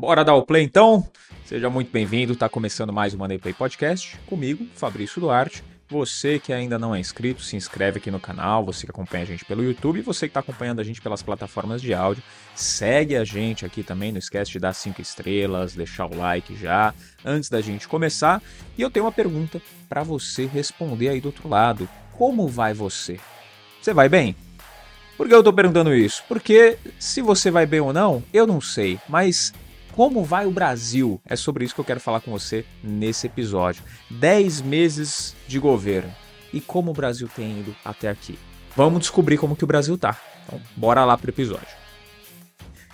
Bora dar o play então? Seja muito bem-vindo, tá começando mais um Monday Play Podcast comigo, Fabrício Duarte. Você que ainda não é inscrito, se inscreve aqui no canal, você que acompanha a gente pelo YouTube você que está acompanhando a gente pelas plataformas de áudio, segue a gente aqui também, não esquece de dar cinco estrelas, deixar o like já antes da gente começar. E eu tenho uma pergunta para você responder aí do outro lado. Como vai você? Você vai bem? Por que eu estou perguntando isso? Porque se você vai bem ou não, eu não sei, mas como vai o Brasil? É sobre isso que eu quero falar com você nesse episódio. 10 meses de governo e como o Brasil tem ido até aqui. Vamos descobrir como que o Brasil tá. Então, bora lá pro episódio.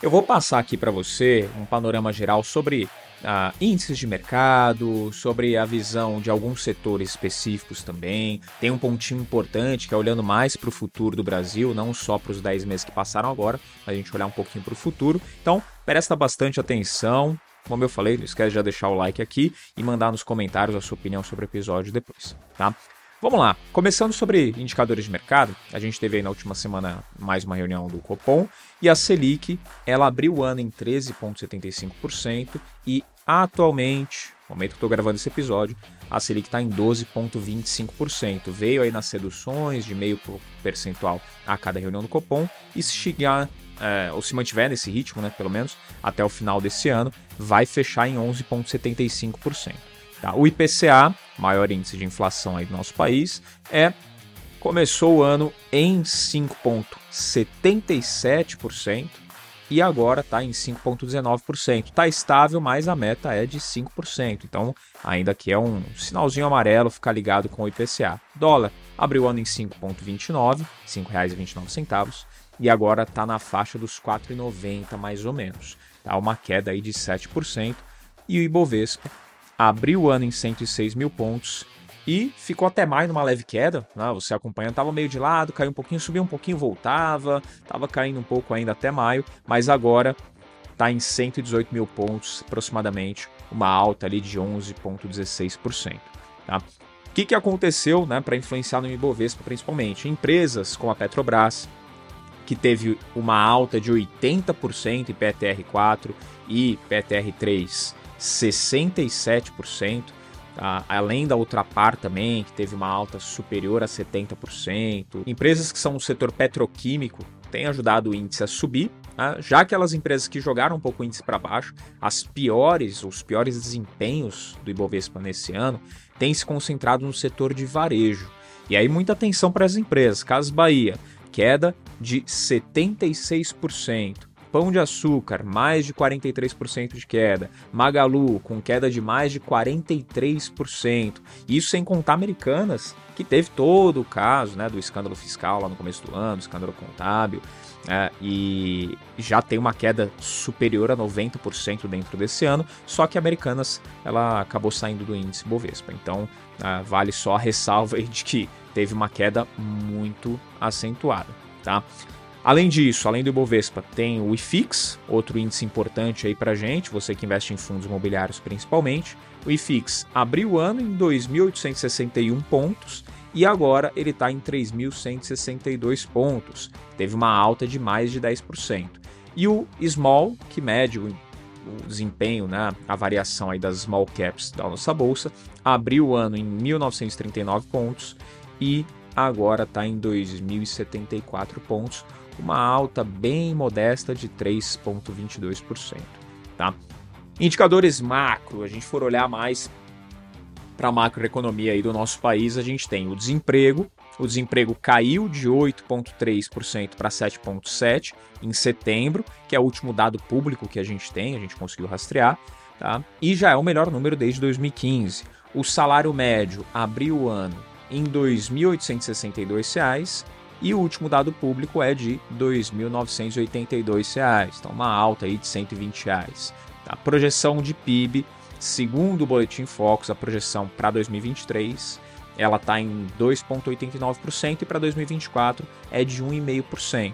Eu vou passar aqui para você um panorama geral sobre ah, índices de mercado, sobre a visão de alguns setores específicos também. Tem um pontinho importante que é olhando mais para o futuro do Brasil, não só para os 10 meses que passaram agora, a gente olhar um pouquinho para o futuro. Então, presta bastante atenção. Como eu falei, não esquece de já deixar o like aqui e mandar nos comentários a sua opinião sobre o episódio depois, tá? Vamos lá, começando sobre indicadores de mercado, a gente teve aí na última semana mais uma reunião do Copom e a Selic, ela abriu o ano em 13,75% e atualmente, no momento que estou gravando esse episódio, a Selic está em 12,25%. Veio aí nas seduções de meio percentual a cada reunião do Copom e se chegar, é, ou se mantiver nesse ritmo, né, pelo menos, até o final desse ano, vai fechar em 11,75%. Tá? O IPCA, maior índice de inflação aí do nosso país, é começou o ano em 5,77% e agora está em 5,19%. Está estável, mas a meta é de 5%. Então, ainda que é um sinalzinho amarelo, ficar ligado com o IPCA. Dólar abriu o ano em 5,29, R$ 5,29, e agora está na faixa dos 4,90 mais ou menos. Tá uma queda aí de 7%. E o Ibovespa abriu o ano em 106 mil pontos e ficou até mais numa leve queda. Né? Você acompanhando, estava meio de lado, caiu um pouquinho, subiu um pouquinho, voltava, estava caindo um pouco ainda até maio, mas agora está em 118 mil pontos aproximadamente, uma alta ali de 11,16%. Tá? O que, que aconteceu né, para influenciar no Ibovespa principalmente? Empresas como a Petrobras, que teve uma alta de 80% em PTR4 e PTR3 67%, tá? além da Ultrapar também, que teve uma alta superior a 70%. Empresas que são no setor petroquímico têm ajudado o índice a subir, tá? já aquelas empresas que jogaram um pouco o índice para baixo, as piores, os piores desempenhos do Ibovespa nesse ano, têm se concentrado no setor de varejo. E aí muita atenção para as empresas. Casas Bahia, queda de 76%. Pão de Açúcar, mais de 43% de queda. Magalu, com queda de mais de 43%. Isso sem contar Americanas, que teve todo o caso né, do escândalo fiscal lá no começo do ano, escândalo contábil, é, e já tem uma queda superior a 90% dentro desse ano, só que Americanas ela acabou saindo do índice Bovespa. Então, é, vale só a ressalva de que teve uma queda muito acentuada. Tá? Além disso, além do Ibovespa, tem o IFIX, outro índice importante aí para gente, você que investe em fundos imobiliários principalmente. O IFIX abriu o ano em 2.861 pontos e agora ele está em 3.162 pontos. Teve uma alta de mais de 10%. E o Small, que mede o, o desempenho, né, a variação aí das small caps da nossa bolsa, abriu o ano em 1.939 pontos e agora está em 2.074 pontos, uma alta bem modesta de 3,22%. Tá? Indicadores macro, a gente for olhar mais para a macroeconomia aí do nosso país, a gente tem o desemprego. O desemprego caiu de 8,3% para 7,7% em setembro, que é o último dado público que a gente tem, a gente conseguiu rastrear, tá? e já é o melhor número desde 2015. O salário médio abriu o ano em R$ 2.862 e o último dado público é de R$ 2.982, então uma alta aí de 120 reais. A projeção de PIB, segundo o Boletim Focus, a projeção para 2023, ela está em 2,89% e para 2024 é de 1,5%.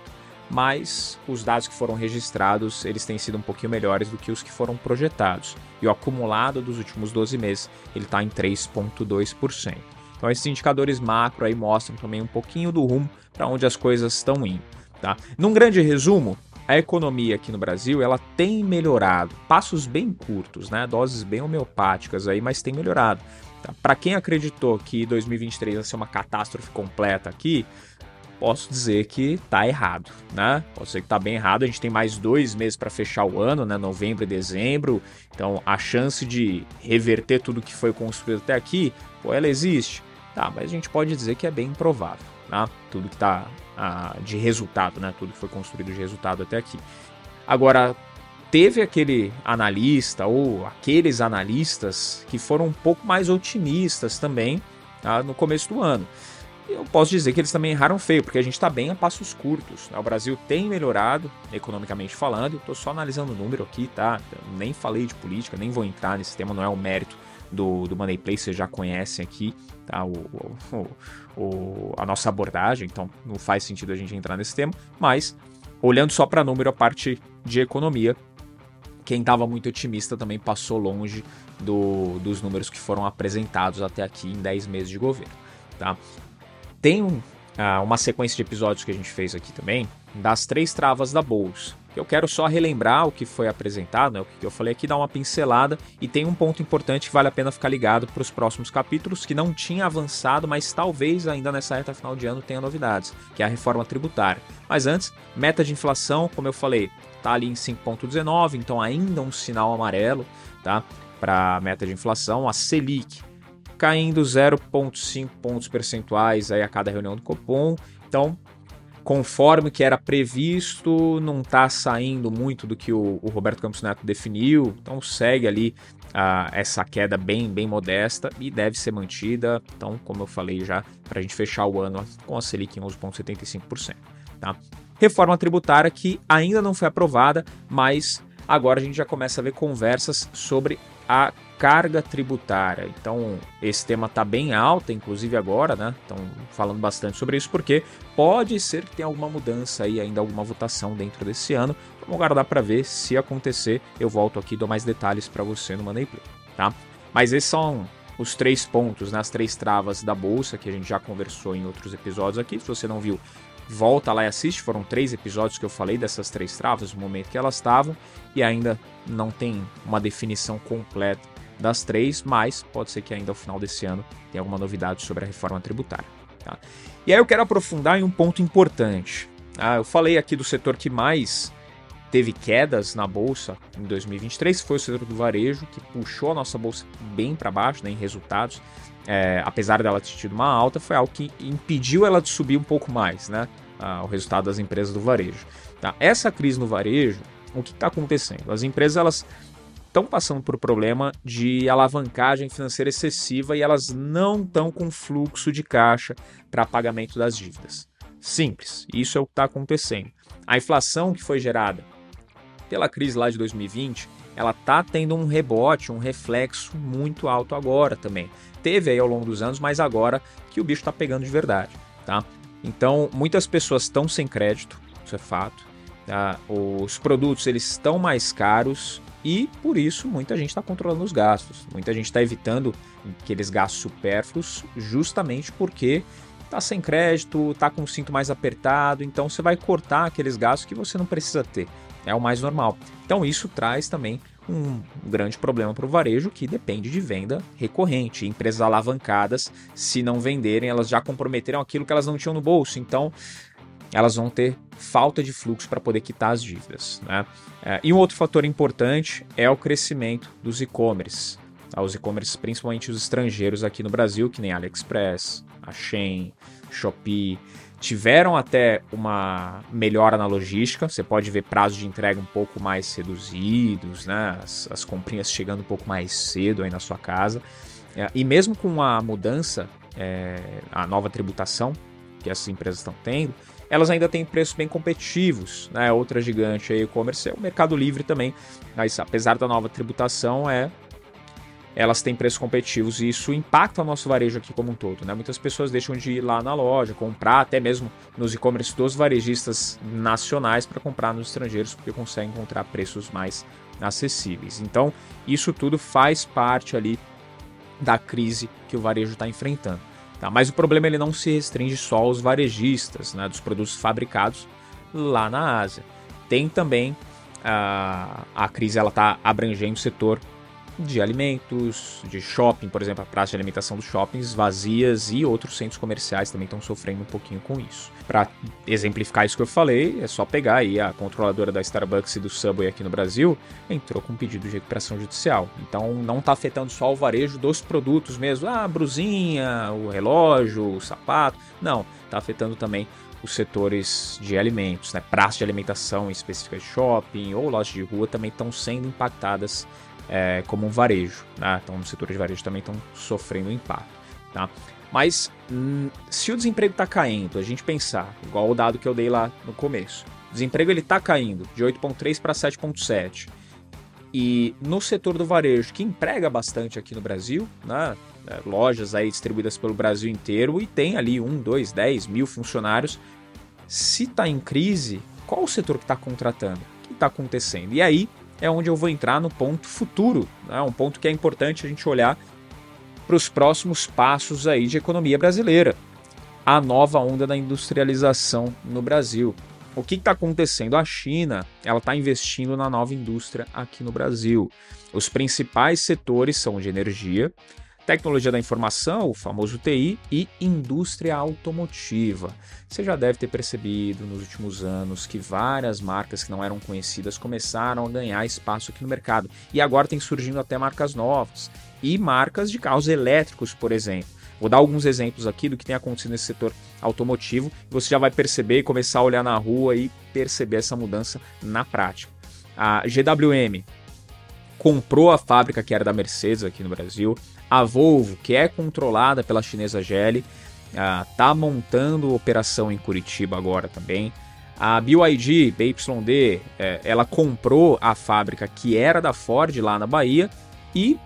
Mas os dados que foram registrados, eles têm sido um pouquinho melhores do que os que foram projetados. E o acumulado dos últimos 12 meses, ele está em 3,2%. Então esses indicadores macro aí mostram também um pouquinho do rumo para onde as coisas estão indo. Tá? Num grande resumo, a economia aqui no Brasil ela tem melhorado, passos bem curtos, né? Doses bem homeopáticas aí, mas tem melhorado. Tá? Para quem acreditou que 2023 ia ser uma catástrofe completa aqui, posso dizer que tá errado, né? Posso dizer que tá bem errado. A gente tem mais dois meses para fechar o ano, né? Novembro e dezembro. Então a chance de reverter tudo que foi construído até aqui, pô, ela existe. Tá, mas a gente pode dizer que é bem improvável, né? Tudo que tá ah, de resultado, né? Tudo que foi construído de resultado até aqui. Agora, teve aquele analista ou aqueles analistas que foram um pouco mais otimistas também tá? no começo do ano eu posso dizer que eles também erraram feio, porque a gente está bem a passos curtos. Né? O Brasil tem melhorado, economicamente falando, estou só analisando o número aqui, tá? Eu nem falei de política, nem vou entrar nesse tema, não é o mérito do, do Money Play, vocês já conhecem aqui tá? o, o, o, a nossa abordagem, então não faz sentido a gente entrar nesse tema, mas olhando só para número, a parte de economia, quem estava muito otimista também passou longe do, dos números que foram apresentados até aqui em 10 meses de governo. Tá? Tem um, uh, uma sequência de episódios que a gente fez aqui também, das três travas da bolsa. Eu quero só relembrar o que foi apresentado, né, o que eu falei aqui, dar uma pincelada e tem um ponto importante que vale a pena ficar ligado para os próximos capítulos que não tinha avançado, mas talvez ainda nessa reta final de ano tenha novidades, que é a reforma tributária. Mas antes, meta de inflação, como eu falei, está ali em 5.19, então ainda um sinal amarelo, tá? Para a meta de inflação, a Selic caindo 0,5 pontos percentuais aí a cada reunião do Copom. Então, conforme que era previsto, não está saindo muito do que o, o, Roberto Campos Neto definiu. Então, segue ali uh, essa queda bem, bem modesta e deve ser mantida. Então, como eu falei já, para a gente fechar o ano com a Selic em 11,75%. Tá? Reforma tributária que ainda não foi aprovada, mas agora a gente já começa a ver conversas sobre a carga tributária. Então, esse tema está bem alto, inclusive agora, né? Estão falando bastante sobre isso, porque pode ser que tenha alguma mudança aí, ainda alguma votação dentro desse ano. Vamos aguardar para ver se acontecer. Eu volto aqui e dou mais detalhes para você no Money Play, tá? Mas esses são os três pontos, né, as três travas da bolsa que a gente já conversou em outros episódios aqui. Se você não viu, volta lá e assiste. Foram três episódios que eu falei dessas três travas, no momento que elas estavam, e ainda não tem uma definição completa das três, mas pode ser que ainda ao final desse ano tenha alguma novidade sobre a reforma tributária. Tá? E aí eu quero aprofundar em um ponto importante. Ah, eu falei aqui do setor que mais teve quedas na bolsa em 2023, foi o setor do varejo, que puxou a nossa bolsa bem para baixo né, em resultados. É, apesar dela ter tido uma alta, foi algo que impediu ela de subir um pouco mais, né? Ah, o resultado das empresas do varejo. Tá? Essa crise no varejo, o que está acontecendo? As empresas elas estão passando por problema de alavancagem financeira excessiva e elas não estão com fluxo de caixa para pagamento das dívidas. Simples, isso é o que está acontecendo. A inflação que foi gerada pela crise lá de 2020, ela está tendo um rebote, um reflexo muito alto agora também. Teve aí ao longo dos anos, mas agora que o bicho está pegando de verdade, tá? Então, muitas pessoas estão sem crédito, isso é fato. Tá? Os produtos eles estão mais caros, e por isso muita gente está controlando os gastos, muita gente está evitando aqueles gastos supérfluos, justamente porque está sem crédito, está com o cinto mais apertado, então você vai cortar aqueles gastos que você não precisa ter. É o mais normal. Então isso traz também um grande problema para o varejo que depende de venda recorrente. Empresas alavancadas, se não venderem, elas já comprometeram aquilo que elas não tinham no bolso. Então elas vão ter falta de fluxo para poder quitar as dívidas. Né? É, e um outro fator importante é o crescimento dos e-commerce. Tá? Os e-commerce, principalmente os estrangeiros aqui no Brasil, que nem AliExpress, a Shein, Shopee, tiveram até uma melhora na logística. Você pode ver prazos de entrega um pouco mais reduzidos, né? as, as comprinhas chegando um pouco mais cedo aí na sua casa. É, e mesmo com a mudança, é, a nova tributação que essas empresas estão tendo, elas ainda têm preços bem competitivos. Né? Outra gigante aí, e-commerce, é o Mercado Livre também. Mas apesar da nova tributação, é elas têm preços competitivos e isso impacta o nosso varejo aqui como um todo. Né? Muitas pessoas deixam de ir lá na loja, comprar até mesmo nos e-commerce dos varejistas nacionais para comprar nos estrangeiros, porque conseguem encontrar preços mais acessíveis. Então, isso tudo faz parte ali da crise que o varejo está enfrentando. Tá? Mas o problema ele não se restringe só aos varejistas né, dos produtos fabricados lá na Ásia. tem também a, a crise ela está abrangendo o setor de alimentos, de shopping, por exemplo, a praça de alimentação dos shoppings vazias e outros centros comerciais também estão sofrendo um pouquinho com isso. Para exemplificar isso que eu falei, é só pegar aí a controladora da Starbucks e do Subway aqui no Brasil, entrou com um pedido de recuperação judicial. Então não está afetando só o varejo dos produtos mesmo, ah, a brusinha, o relógio, o sapato. Não, está afetando também os setores de alimentos, né? Praças de alimentação específicas de shopping ou lojas de rua também estão sendo impactadas é, como um varejo. Né? Então, no setor de varejo também estão sofrendo impacto. Tá? Mas hum, se o desemprego está caindo, a gente pensar, igual o dado que eu dei lá no começo, o desemprego ele está caindo de 8,3 para 7,7. E no setor do varejo, que emprega bastante aqui no Brasil, né? É, lojas aí distribuídas pelo Brasil inteiro e tem ali um, dois, dez mil funcionários. Se está em crise, qual o setor que está contratando? O que está acontecendo? E aí é onde eu vou entrar no ponto futuro, né? um ponto que é importante a gente olhar para os próximos passos aí de economia brasileira. A nova onda da industrialização no Brasil. O que está acontecendo? A China ela está investindo na nova indústria aqui no Brasil. Os principais setores são de energia, Tecnologia da informação, o famoso TI, e indústria automotiva. Você já deve ter percebido nos últimos anos que várias marcas que não eram conhecidas começaram a ganhar espaço aqui no mercado. E agora tem surgindo até marcas novas. E marcas de carros elétricos, por exemplo. Vou dar alguns exemplos aqui do que tem acontecido nesse setor automotivo. Você já vai perceber e começar a olhar na rua e perceber essa mudança na prática. A GWM comprou a fábrica que era da Mercedes aqui no Brasil. A Volvo, que é controlada pela chinesa Geely, está montando operação em Curitiba agora também. A BYD, BYD, é, ela comprou a fábrica que era da Ford lá na Bahia e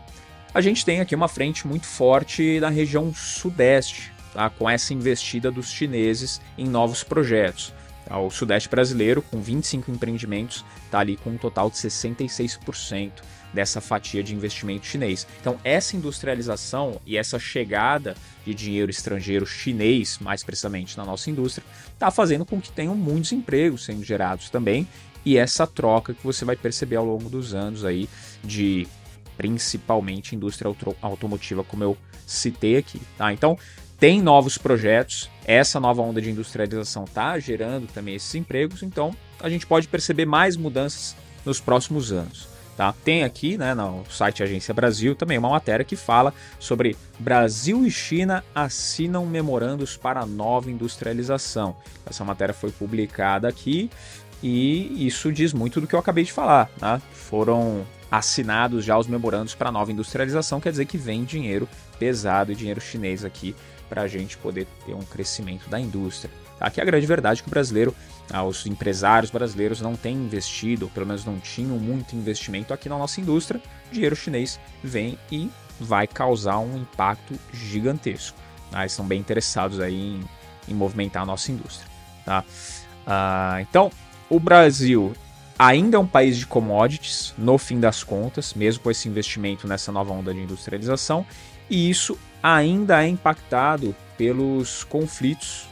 a gente tem aqui uma frente muito forte na região sudeste, tá? com essa investida dos chineses em novos projetos. Tá? O sudeste brasileiro, com 25 empreendimentos, está ali com um total de 66% dessa fatia de investimento chinês. Então, essa industrialização e essa chegada de dinheiro estrangeiro chinês, mais precisamente na nossa indústria, está fazendo com que tenham muitos empregos sendo gerados também. E essa troca que você vai perceber ao longo dos anos aí de principalmente indústria auto automotiva, como eu citei aqui. Tá? Então, tem novos projetos, essa nova onda de industrialização está gerando também esses empregos, então a gente pode perceber mais mudanças nos próximos anos. Tá? Tem aqui né, no site Agência Brasil também uma matéria que fala sobre Brasil e China assinam memorandos para nova industrialização. Essa matéria foi publicada aqui e isso diz muito do que eu acabei de falar. Né? Foram assinados já os memorandos para nova industrialização, quer dizer que vem dinheiro pesado e dinheiro chinês aqui para a gente poder ter um crescimento da indústria. Aqui é a grande verdade que o brasileiro, ah, os empresários brasileiros não têm investido, pelo menos não tinham muito investimento aqui na nossa indústria. O dinheiro chinês vem e vai causar um impacto gigantesco. Ah, eles são bem interessados aí em, em movimentar a nossa indústria. Tá? Ah, então, o Brasil ainda é um país de commodities, no fim das contas, mesmo com esse investimento nessa nova onda de industrialização, e isso ainda é impactado pelos conflitos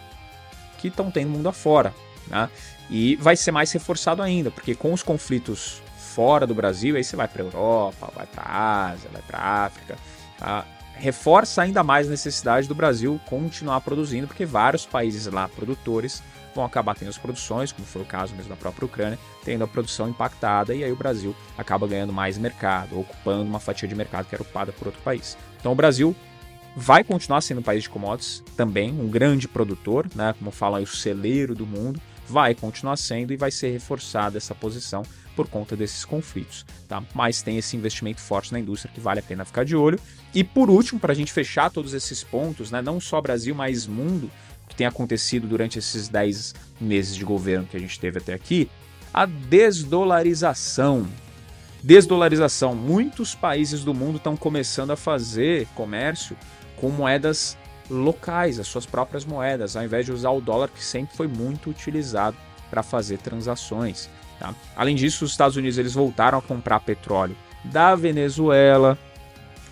que estão tendo mundo afora. Né? E vai ser mais reforçado ainda, porque com os conflitos fora do Brasil, aí você vai para a Europa, vai para a Ásia, vai para a África, tá? reforça ainda mais a necessidade do Brasil continuar produzindo, porque vários países lá produtores vão acabar tendo as produções, como foi o caso mesmo da própria Ucrânia, tendo a produção impactada e aí o Brasil acaba ganhando mais mercado, ocupando uma fatia de mercado que era ocupada por outro país. Então o Brasil vai continuar sendo um país de commodities também, um grande produtor, né, como falam aí, o celeiro do mundo, vai continuar sendo e vai ser reforçada essa posição por conta desses conflitos, tá? Mas tem esse investimento forte na indústria que vale a pena ficar de olho. E por último, para a gente fechar todos esses pontos, né, não só Brasil, mas mundo, que tem acontecido durante esses 10 meses de governo que a gente teve até aqui, a desdolarização. Desdolarização. Muitos países do mundo estão começando a fazer comércio com moedas locais, as suas próprias moedas, ao invés de usar o dólar que sempre foi muito utilizado para fazer transações. Tá? Além disso, os Estados Unidos eles voltaram a comprar petróleo da Venezuela,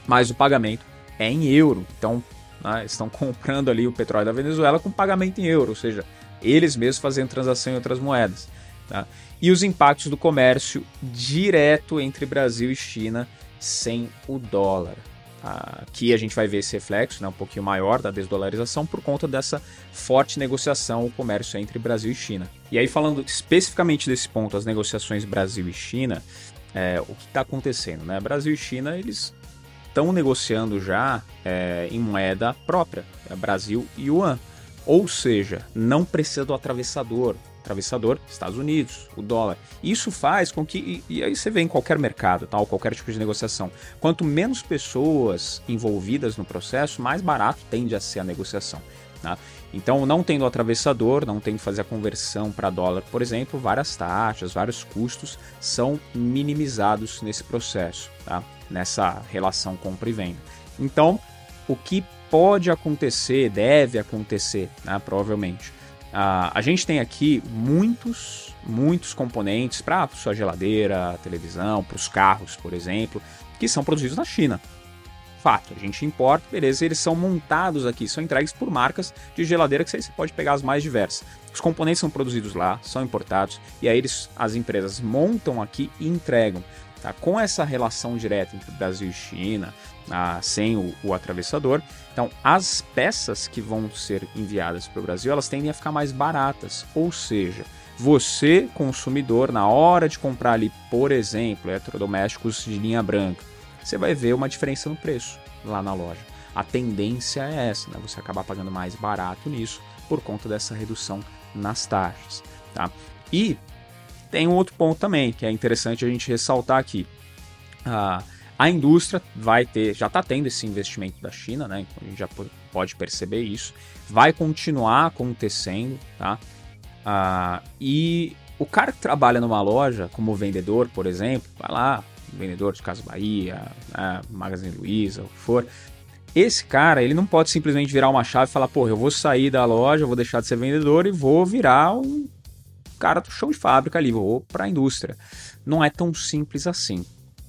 mas o pagamento é em euro. Então, né, estão comprando ali o petróleo da Venezuela com pagamento em euro, ou seja, eles mesmos fazendo transação em outras moedas. Tá? E os impactos do comércio direto entre Brasil e China sem o dólar. Aqui a gente vai ver esse reflexo né, um pouquinho maior da desdolarização por conta dessa forte negociação, o comércio entre Brasil e China. E aí, falando especificamente desse ponto, as negociações Brasil e China, é, o que está acontecendo? Né? Brasil e China eles estão negociando já é, em moeda própria, é Brasil e Yuan. Ou seja, não precisa do atravessador, atravessador Estados Unidos, o dólar. Isso faz com que, e, aí você vê em qualquer mercado, tal, qualquer tipo de negociação, quanto menos pessoas envolvidas no processo, mais barato tende a ser a negociação. Tá? Então, não tendo atravessador, não tendo que fazer a conversão para dólar, por exemplo, várias taxas, vários custos são minimizados nesse processo, tá? nessa relação compra e venda. Então, o que pode acontecer, deve acontecer, né, provavelmente, Uh, a gente tem aqui muitos, muitos componentes para sua geladeira, televisão, para os carros, por exemplo, que são produzidos na China. Fato, a gente importa, beleza, eles são montados aqui, são entregues por marcas de geladeira que você pode pegar as mais diversas. Os componentes são produzidos lá, são importados, e aí eles, as empresas montam aqui e entregam. Tá? Com essa relação direta entre Brasil e China, ah, sem o, o, atravessador, então as peças que vão ser enviadas para o Brasil elas tendem a ficar mais baratas. Ou seja, você, consumidor, na hora de comprar ali, por exemplo, eletrodomésticos de linha branca, você vai ver uma diferença no preço lá na loja. A tendência é essa, né? você acabar pagando mais barato nisso por conta dessa redução nas taxas. Tá? E tem um outro ponto também que é interessante a gente ressaltar aqui. Ah, a indústria vai ter, já está tendo esse investimento da China, né? Então a gente já pode perceber isso. Vai continuar acontecendo, tá? E o cara que trabalha numa loja, como vendedor, por exemplo, vai lá, vendedor de Casa Bahia, né, Magazine Luiza, o que for. Esse cara, ele não pode simplesmente virar uma chave e falar, pô, eu vou sair da loja, vou deixar de ser vendedor e vou virar um cara do chão de fábrica ali, vou para a indústria. Não é tão simples assim.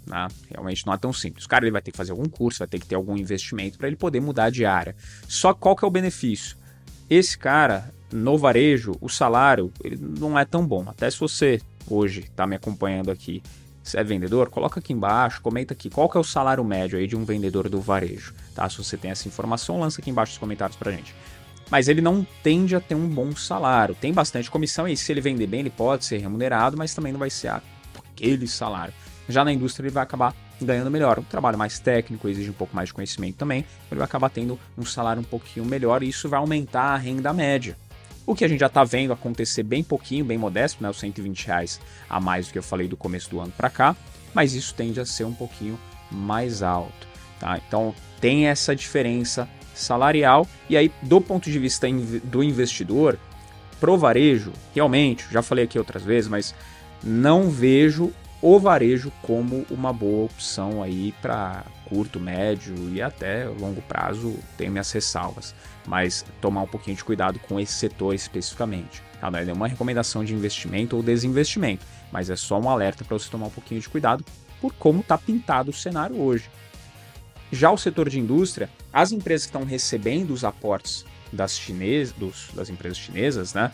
Né? Realmente não é tão simples. O cara ele vai ter que fazer algum curso, vai ter que ter algum investimento para ele poder mudar de área. Só qual que é o benefício? Esse cara, no varejo, o salário ele não é tão bom. Até se você hoje está me acompanhando aqui, se é vendedor, coloca aqui embaixo, comenta aqui qual que é o salário médio aí de um vendedor do varejo. Tá? Se você tem essa informação, lança aqui embaixo nos comentários pra gente mas ele não tende a ter um bom salário. Tem bastante comissão e se ele vender bem, ele pode ser remunerado, mas também não vai ser aquele salário. Já na indústria ele vai acabar ganhando melhor. Um trabalho mais técnico exige um pouco mais de conhecimento também, ele vai acabar tendo um salário um pouquinho melhor e isso vai aumentar a renda média. O que a gente já está vendo acontecer bem pouquinho, bem modesto, né? Os 120 reais a mais do que eu falei do começo do ano para cá, mas isso tende a ser um pouquinho mais alto. Tá? Então tem essa diferença salarial. E aí, do ponto de vista do investidor, pro varejo, realmente, já falei aqui outras vezes, mas não vejo o varejo como uma boa opção aí para curto, médio e até longo prazo, tenho minhas ressalvas, mas tomar um pouquinho de cuidado com esse setor especificamente. Tá? Não é nenhuma recomendação de investimento ou desinvestimento, mas é só um alerta para você tomar um pouquinho de cuidado por como está pintado o cenário hoje. Já o setor de indústria, as empresas que estão recebendo os aportes das, chines, dos, das empresas chinesas, né,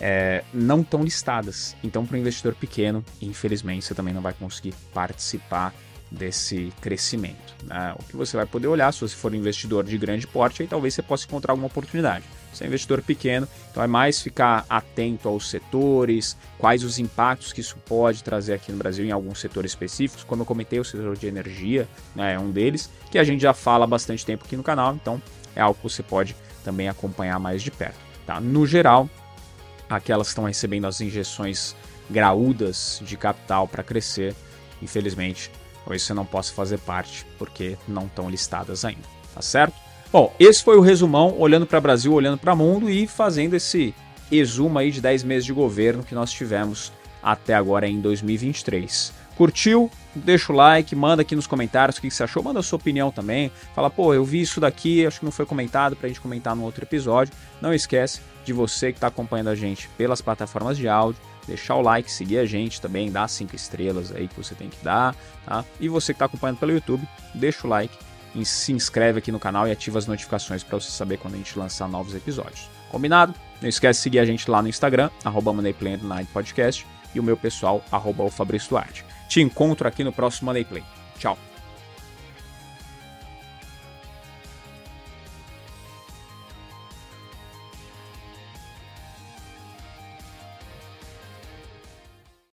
é, não estão listadas. Então, para o investidor pequeno, infelizmente, você também não vai conseguir participar desse crescimento. Né? O que você vai poder olhar, se você for um investidor de grande porte, aí talvez você possa encontrar alguma oportunidade. Se é um investidor pequeno, então é mais ficar atento aos setores, quais os impactos que isso pode trazer aqui no Brasil em alguns setores específicos. Como eu comentei, o setor de energia né, é um deles, que a gente já fala há bastante tempo aqui no canal, então é algo que você pode também acompanhar mais de perto. Tá? No geral, aquelas que estão recebendo as injeções graúdas de capital para crescer, infelizmente, Talvez você não possa fazer parte porque não estão listadas ainda, tá certo? Bom, esse foi o resumão, olhando para o Brasil, olhando para o mundo e fazendo esse resumo aí de 10 meses de governo que nós tivemos até agora em 2023. Curtiu? Deixa o like, manda aqui nos comentários o que você achou, manda a sua opinião também. Fala, pô, eu vi isso daqui, acho que não foi comentado pra gente comentar no outro episódio. Não esquece de você que está acompanhando a gente pelas plataformas de áudio, deixar o like, seguir a gente também, dar cinco estrelas aí que você tem que dar, tá? E você que está acompanhando pelo YouTube, deixa o like, se inscreve aqui no canal e ativa as notificações para você saber quando a gente lançar novos episódios. Combinado? Não esquece de seguir a gente lá no Instagram, arroba Podcast, e o meu pessoal, arroba o Fabrício Duarte. Te encontro aqui no próximo Money Play. Tchau!